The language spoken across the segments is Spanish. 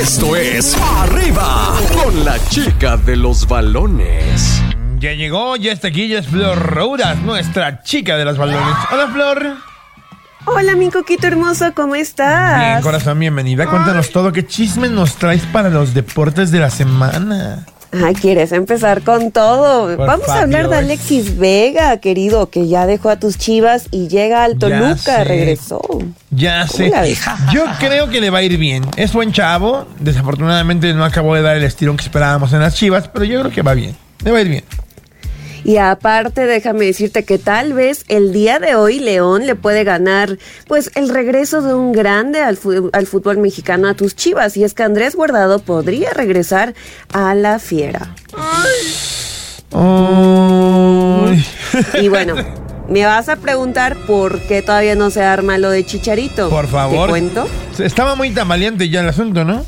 Esto es Arriba con la chica de los balones. Ya llegó, ya está aquí, ya es Flor Rouras, nuestra chica de los balones. Hola, Flor. Hola, mi coquito hermoso, ¿cómo estás? Bien, corazón, bienvenida. Cuéntanos todo. ¿Qué chisme nos traes para los deportes de la semana? Ay, ¿quieres empezar con todo? Por Vamos a hablar de. Alexis Vega, querido, que ya dejó a tus chivas y llega al Toluca, regresó. Ya sé. Yo creo que le va a ir bien. Es buen chavo. Desafortunadamente no acabó de dar el estirón que esperábamos en las chivas, pero yo creo que va bien. Le va a ir bien. Y aparte, déjame decirte que tal vez el día de hoy León le puede ganar, pues, el regreso de un grande al, al fútbol mexicano a tus chivas. Y es que Andrés Guardado podría regresar a la fiera. Ay. Y bueno, me vas a preguntar por qué todavía no se arma lo de Chicharito. Por favor. ¿Te cuento? Estaba muy tambaleante ya el asunto, ¿no?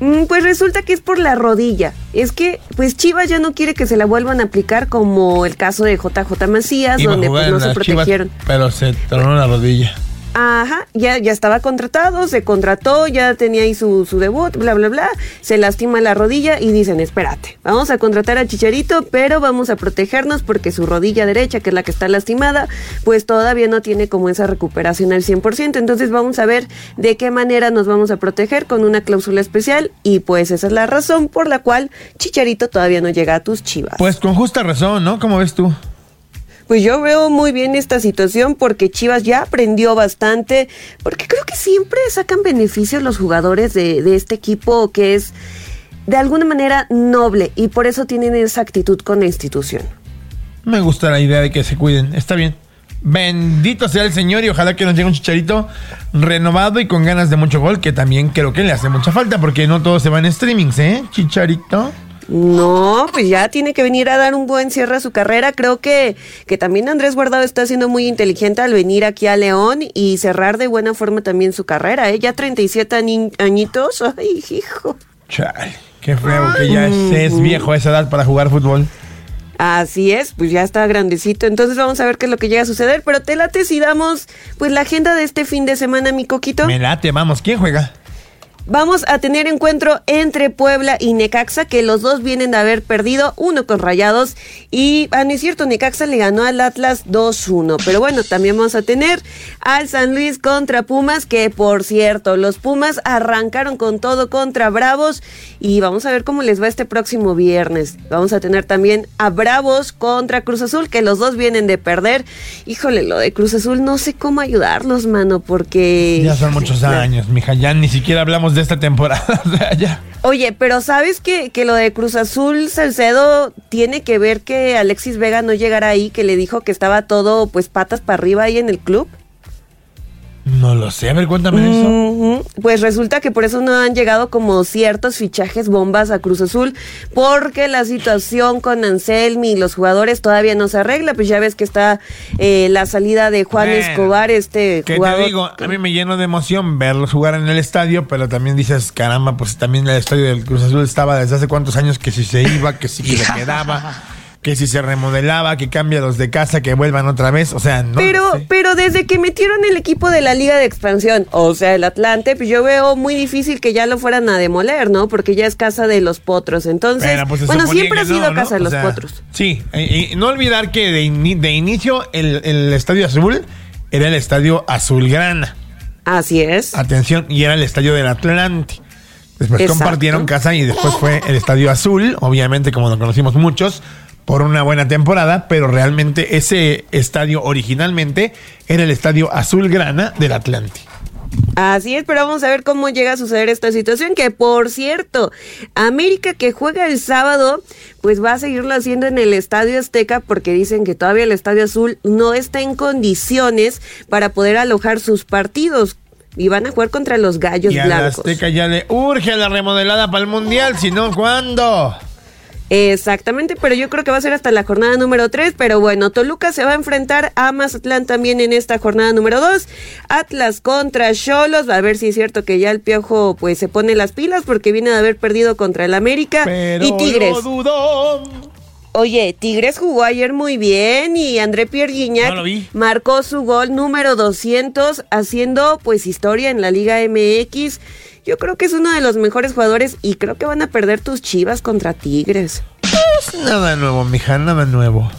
Mm, Pues resulta que es por la rodilla. Es que, pues Chivas ya no quiere que se la vuelvan a aplicar como el caso de JJ Macías, Iba donde pues, no se Chivas, protegieron. pero se tronó la rodilla. Ajá, ya, ya estaba contratado, se contrató, ya tenía ahí su, su debut, bla, bla, bla. Se lastima la rodilla y dicen, espérate, vamos a contratar a Chicharito, pero vamos a protegernos porque su rodilla derecha, que es la que está lastimada, pues todavía no tiene como esa recuperación al 100%. Entonces vamos a ver de qué manera nos vamos a proteger con una cláusula especial y pues esa es la razón por la cual Chicharito todavía no llega a tus chivas. Pues con justa razón, ¿no? ¿Cómo ves tú? Pues yo veo muy bien esta situación porque Chivas ya aprendió bastante, porque creo que siempre sacan beneficios los jugadores de, este equipo que es de alguna manera noble y por eso tienen esa actitud con la institución. Me gusta la idea de que se cuiden. Está bien. Bendito sea el Señor y ojalá que nos llegue un chicharito renovado y con ganas de mucho gol, que también creo que le hace mucha falta porque no todo se va en streamings, ¿eh? Chicharito. No, pues ya tiene que venir a dar un buen cierre a su carrera. Creo que, que también Andrés Guardado está siendo muy inteligente al venir aquí a León y cerrar de buena forma también su carrera. ¿eh? Ya 37 ani- añitos. Ay, hijo. Chale, qué feo que ya es, es viejo a esa edad para jugar fútbol. Así es, pues ya está grandecito. Entonces vamos a ver qué es lo que llega a suceder. Pero te late si damos pues la agenda de este fin de semana, mi coquito. Me late, vamos, ¿quién juega? Vamos a tener encuentro entre Puebla y Necaxa, que los dos vienen de haber perdido, uno con Rayados. Y, ah, no es cierto, Necaxa le ganó al Atlas 2-1. Pero bueno, también vamos a tener al San Luis contra Pumas, que por cierto, los Pumas arrancaron con todo contra Bravos. Y vamos a ver cómo les va este próximo viernes. Vamos a tener también a Bravos contra Cruz Azul, que los dos vienen de perder. Híjole, lo de Cruz Azul, no sé cómo ayudarlos, mano, porque. Ya son muchos años, mija, ya ni siquiera hablamos de esta temporada. O sea, ya. Oye, pero ¿sabes que, que lo de Cruz Azul Salcedo tiene que ver que Alexis Vega no llegara ahí, que le dijo que estaba todo pues patas para arriba ahí en el club? No lo sé, a ver, cuéntame de eso. Ujú. Pues resulta que por eso no han llegado como ciertos fichajes bombas a Cruz Azul, porque la situación con Anselmi y los jugadores todavía no se arregla, pues ya ves que está eh, la salida de Juan Bueno, Escobar, este Que jugador. te digo, a mí me lleno de emoción verlos jugar en el estadio, pero también dices, caramba, pues también el estadio del Cruz Azul estaba desde hace cuántos años que si se iba, que si que se quedaba, que si se remodelaba, que cambia los de casa, que vuelvan otra vez, o sea, no. Pero, sé. pero desde que metieron el equipo de la Liga de Expansión, o sea, el Atlante, pues yo veo muy difícil que ya lo fueran a demoler, ¿no? Porque ya es casa de los potros. Entonces, Bueno, pues bueno, siempre ha sido no, ¿no? casa de O los sea, potros. Sí, y, y no olvidar que de, ini- de inicio el, el estadio azul era el estadio azulgrana. Así es. Atención, y era el estadio del Atlante. Después Exacto. compartieron casa y después fue el estadio azul, obviamente como lo conocimos muchos, por una buena temporada, pero realmente ese estadio originalmente era el estadio azulgrana del Atlante. Así es, pero vamos a ver cómo llega a suceder esta situación. Que por cierto, América que juega el sábado, pues va a seguirlo haciendo en el Estadio Azteca porque dicen que todavía el Estadio Azul no está en condiciones para poder alojar sus partidos. Y van a jugar contra los gallos Y a la blancos. Azteca ya le urge la remodelada para el Mundial, si no, ¿cuándo? Exactamente, pero yo creo que va a ser hasta la jornada número 3, pero bueno, Toluca se va a enfrentar a Mazatlán también en esta jornada número 2, Atlas contra Cholos, a ver si es cierto que ya el Piojo pues se pone las pilas porque viene de haber perdido contra el América Pero y Tigres. lo. Oye, Tigres jugó ayer muy bien y André Pierre Guignac No marcó su gol número 200 haciendo pues historia en la Liga MX. Yo creo que es uno de los mejores jugadores y creo que van a perder tus chivas contra Tigres. Nada nuevo, mija, nada nuevo.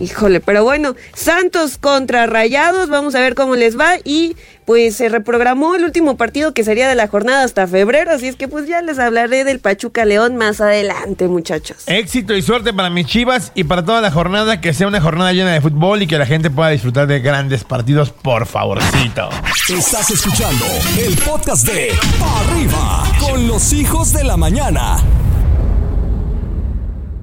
Híjole, pero bueno, Santos contra Rayados, vamos a ver cómo les va y pues se reprogramó el último partido que sería de la jornada hasta febrero, así es que pues ya les hablaré del Pachuca León más adelante, muchachos. Éxito y suerte para mis chivas y para toda la jornada, que sea una jornada llena de fútbol y que la gente pueda disfrutar de grandes partidos, por favorcito. Estás escuchando el podcast de Arriba con los hijos de la mañana.